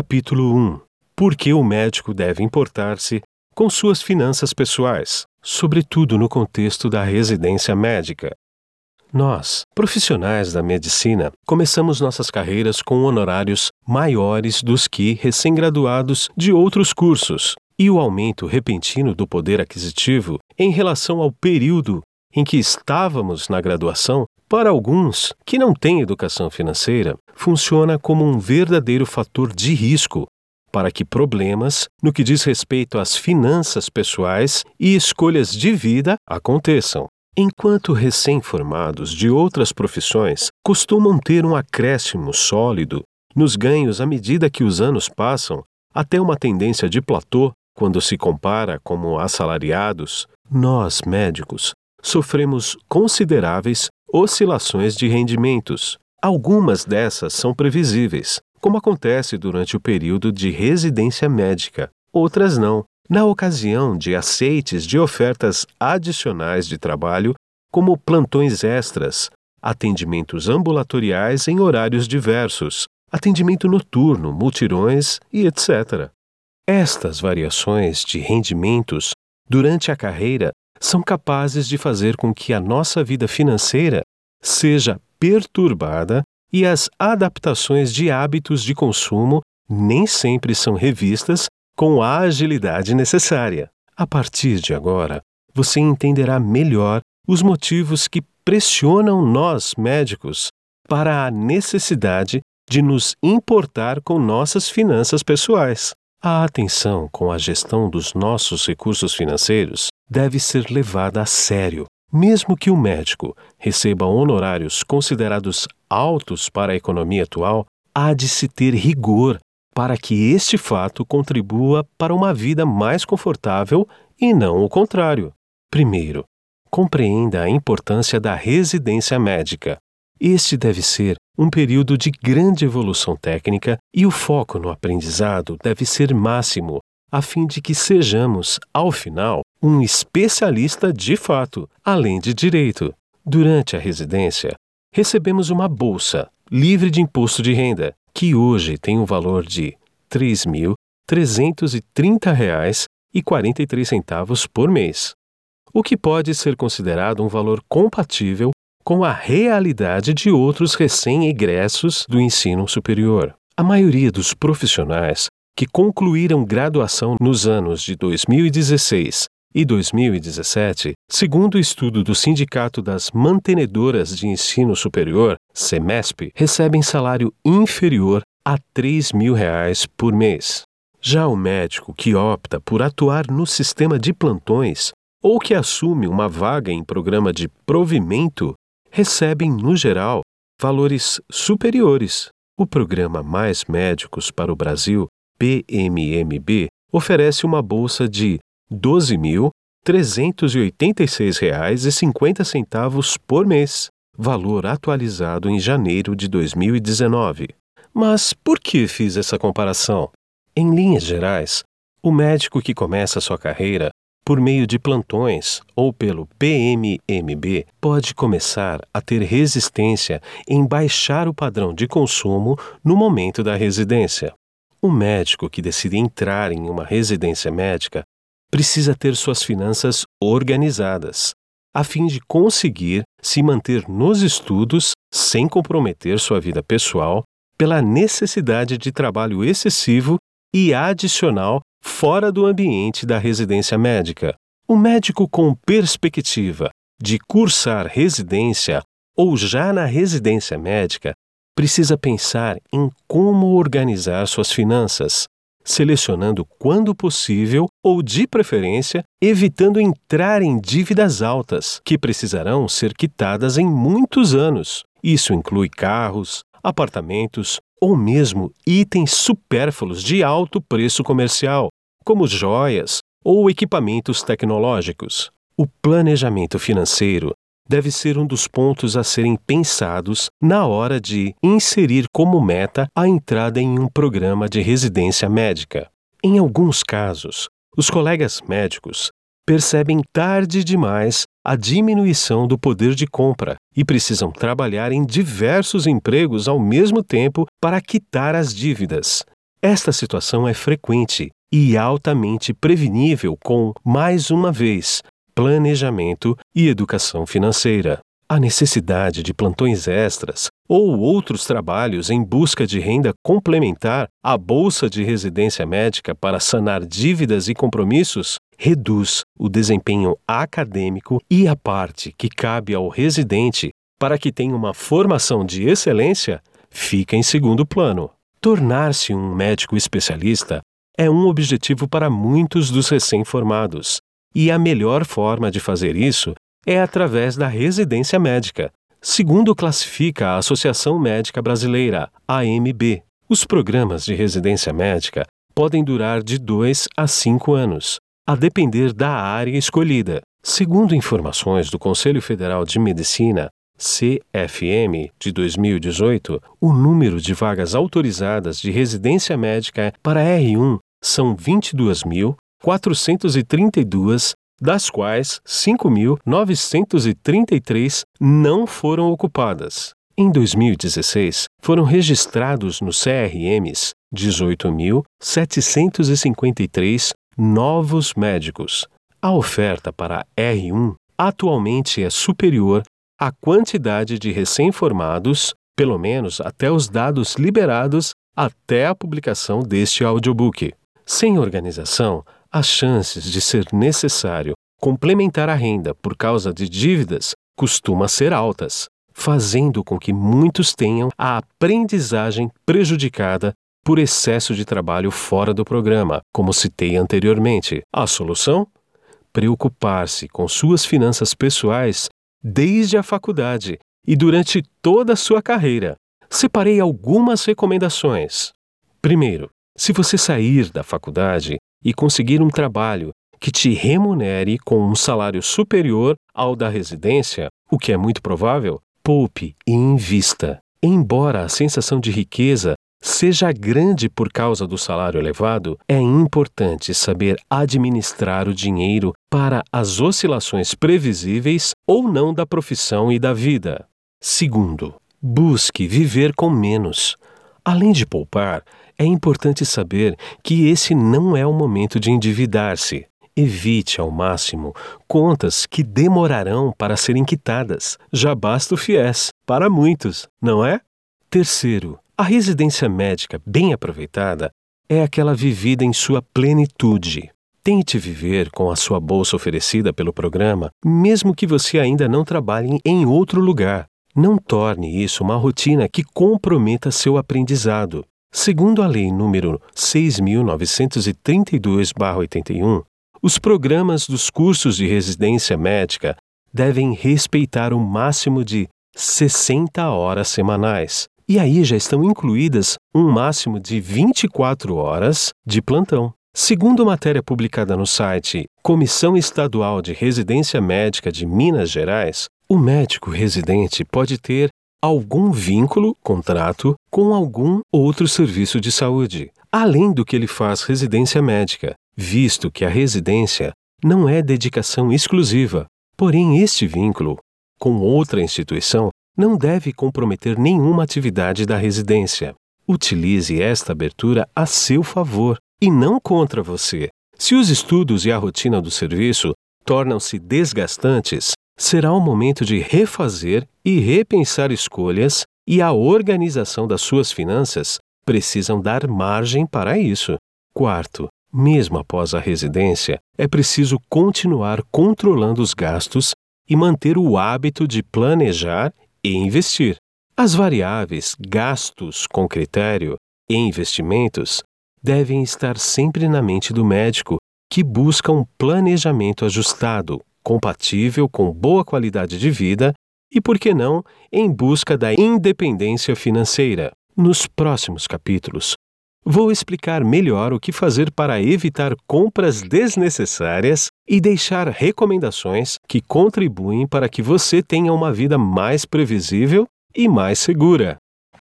Capítulo 1 Por que o médico deve importar-se com suas finanças pessoais, sobretudo no contexto da residência médica? Nós, profissionais da medicina, começamos nossas carreiras com honorários maiores dos que recém-graduados de outros cursos, e o aumento repentino do poder aquisitivo em relação ao período em que estávamos na graduação, para alguns que não têm educação financeira, funciona como um verdadeiro fator de risco para que problemas no que diz respeito às finanças pessoais e escolhas de vida aconteçam. Enquanto recém-formados de outras profissões costumam ter um acréscimo sólido nos ganhos à medida que os anos passam, até uma tendência de platô quando se compara como assalariados, nós, médicos, sofremos consideráveis oscilações de rendimentos. Algumas dessas são previsíveis, como acontece durante o período de residência médica, outras não, na ocasião de aceites de ofertas adicionais de trabalho, como plantões extras, atendimentos ambulatoriais em horários diversos, atendimento noturno, multirões e etc. Estas variações de rendimentos durante a carreira são capazes de fazer com que a nossa vida financeira seja perturbada e as adaptações de hábitos de consumo nem sempre são revistas com a agilidade necessária. A partir de agora, você entenderá melhor os motivos que pressionam nós, médicos, para a necessidade de nos importar com nossas finanças pessoais. A atenção com a gestão dos nossos recursos financeiros deve ser levada a sério. Mesmo que o médico receba honorários considerados altos para a economia atual, há de se ter rigor para que este fato contribua para uma vida mais confortável e não o contrário. Primeiro, compreenda a importância da residência médica. Este deve ser um período de grande evolução técnica e o foco no aprendizado deve ser máximo, a fim de que sejamos, ao final, um especialista de fato, além de direito. Durante a residência, recebemos uma bolsa livre de imposto de renda, que hoje tem um valor de R$ 3.330,43 por mês, o que pode ser considerado um valor compatível com a realidade de outros recém-egressos do ensino superior. A maioria dos profissionais que concluíram graduação nos anos de 2016 e 2017, segundo o estudo do Sindicato das Mantenedoras de Ensino Superior, SEMESP, recebem salário inferior a 3 mil reais por mês. Já o médico que opta por atuar no sistema de plantões ou que assume uma vaga em programa de provimento recebem, no geral, valores superiores. O programa Mais Médicos para o Brasil, PMMB, oferece uma bolsa de R$ 12.386,50 por mês, valor atualizado em janeiro de 2019. Mas por que fiz essa comparação? Em linhas gerais, o médico que começa sua carreira por meio de plantões ou pelo PMMB, pode começar a ter resistência em baixar o padrão de consumo no momento da residência. O médico que decide entrar em uma residência médica precisa ter suas finanças organizadas, a fim de conseguir se manter nos estudos sem comprometer sua vida pessoal pela necessidade de trabalho excessivo e adicional fora do ambiente da residência médica. O médico com perspectiva de cursar residência ou já na residência médica precisa pensar em como organizar suas finanças, selecionando quando possível ou, de preferência, evitando entrar em dívidas altas que precisarão ser quitadas em muitos anos. Isso inclui carros, apartamentos ou mesmo itens supérfluos de alto preço comercial, como joias ou equipamentos tecnológicos. O planejamento financeiro deve ser um dos pontos a serem pensados na hora de inserir como meta a entrada em um programa de residência médica. Em alguns casos, os colegas médicos percebem tarde demais a diminuição do poder de compra e precisam trabalhar em diversos empregos ao mesmo tempo para quitar as dívidas. Esta situação é frequente e altamente prevenível com, mais uma vez, planejamento e educação financeira. A necessidade de plantões extras ou outros trabalhos em busca de renda complementar à bolsa de residência médica para sanar dívidas e compromissos reduz o desempenho acadêmico e a parte que cabe ao residente para que tenha uma formação de excelência fica em segundo plano. Tornar-se um médico especialista é um objetivo para muitos dos recém-formados, e a melhor forma de fazer isso é através da residência médica, segundo classifica a Associação Médica Brasileira, AMB. Os programas de residência médica podem durar de 2 a 5 anos, a depender da área escolhida. Segundo informações do Conselho Federal de Medicina, CFM, de 2018, o número de vagas autorizadas de residência médica para R1 são 22.432 das quais 5.933 não foram ocupadas. Em 2016, foram registrados nos CRMs 18.753 novos médicos. A oferta para R1 atualmente é superior à quantidade de recém-formados, pelo menos até os dados liberados até a publicação deste audiobook. Sem organização, as chances de ser necessário complementar a renda por causa de dívidas costuma ser altas, fazendo com que muitos tenham a aprendizagem prejudicada por excesso de trabalho fora do programa, como citei anteriormente. A solução? Preocupar-se com suas finanças pessoais desde a faculdade e durante toda a sua carreira. Separei algumas recomendações. Primeiro, se você sair da faculdade e conseguir um trabalho que te remunere com um salário superior ao da residência, o que é muito provável, poupe e invista. Embora a sensação de riqueza seja grande por causa do salário elevado, é importante saber administrar o dinheiro para as oscilações previsíveis ou não da profissão e da vida. Segundo, busque viver com menos. Além de poupar, é importante saber que esse não é o momento de endividar-se. Evite ao máximo contas que demorarão para serem quitadas. Já basta o FIES, para muitos, não é? Terceiro, a residência médica bem aproveitada é aquela vivida em sua plenitude. Tente viver com a sua bolsa oferecida pelo programa, mesmo que você ainda não trabalhe em outro lugar. Não torne isso uma rotina que comprometa seu aprendizado. Segundo a Lei nº 6.932-81, os programas dos cursos de residência médica devem respeitar o máximo de 60 horas semanais, e aí já estão incluídas um máximo de 24 horas de plantão. Segundo matéria publicada no site Comissão Estadual de Residência Médica de Minas Gerais, o médico residente pode ter algum vínculo, contrato, com algum outro serviço de saúde, além do que ele faz residência médica, visto que a residência não é dedicação exclusiva. Porém, este vínculo com outra instituição não deve comprometer nenhuma atividade da residência. Utilize esta abertura a seu favor e não contra você. Se os estudos e a rotina do serviço tornam-se desgastantes, será o momento de refazer e repensar escolhas e a organização das suas finanças precisam dar margem para isso. Quarto, mesmo após a residência, é preciso continuar controlando os gastos e manter o hábito de planejar e investir. As variáveis gastos com critério e investimentos devem estar sempre na mente do médico, que busca um planejamento ajustado, compatível com boa qualidade de vida e, por que não, em busca da independência financeira. Nos próximos capítulos, vou explicar melhor o que fazer para evitar compras desnecessárias e deixar recomendações que contribuem para que você tenha uma vida mais previsível e mais segura.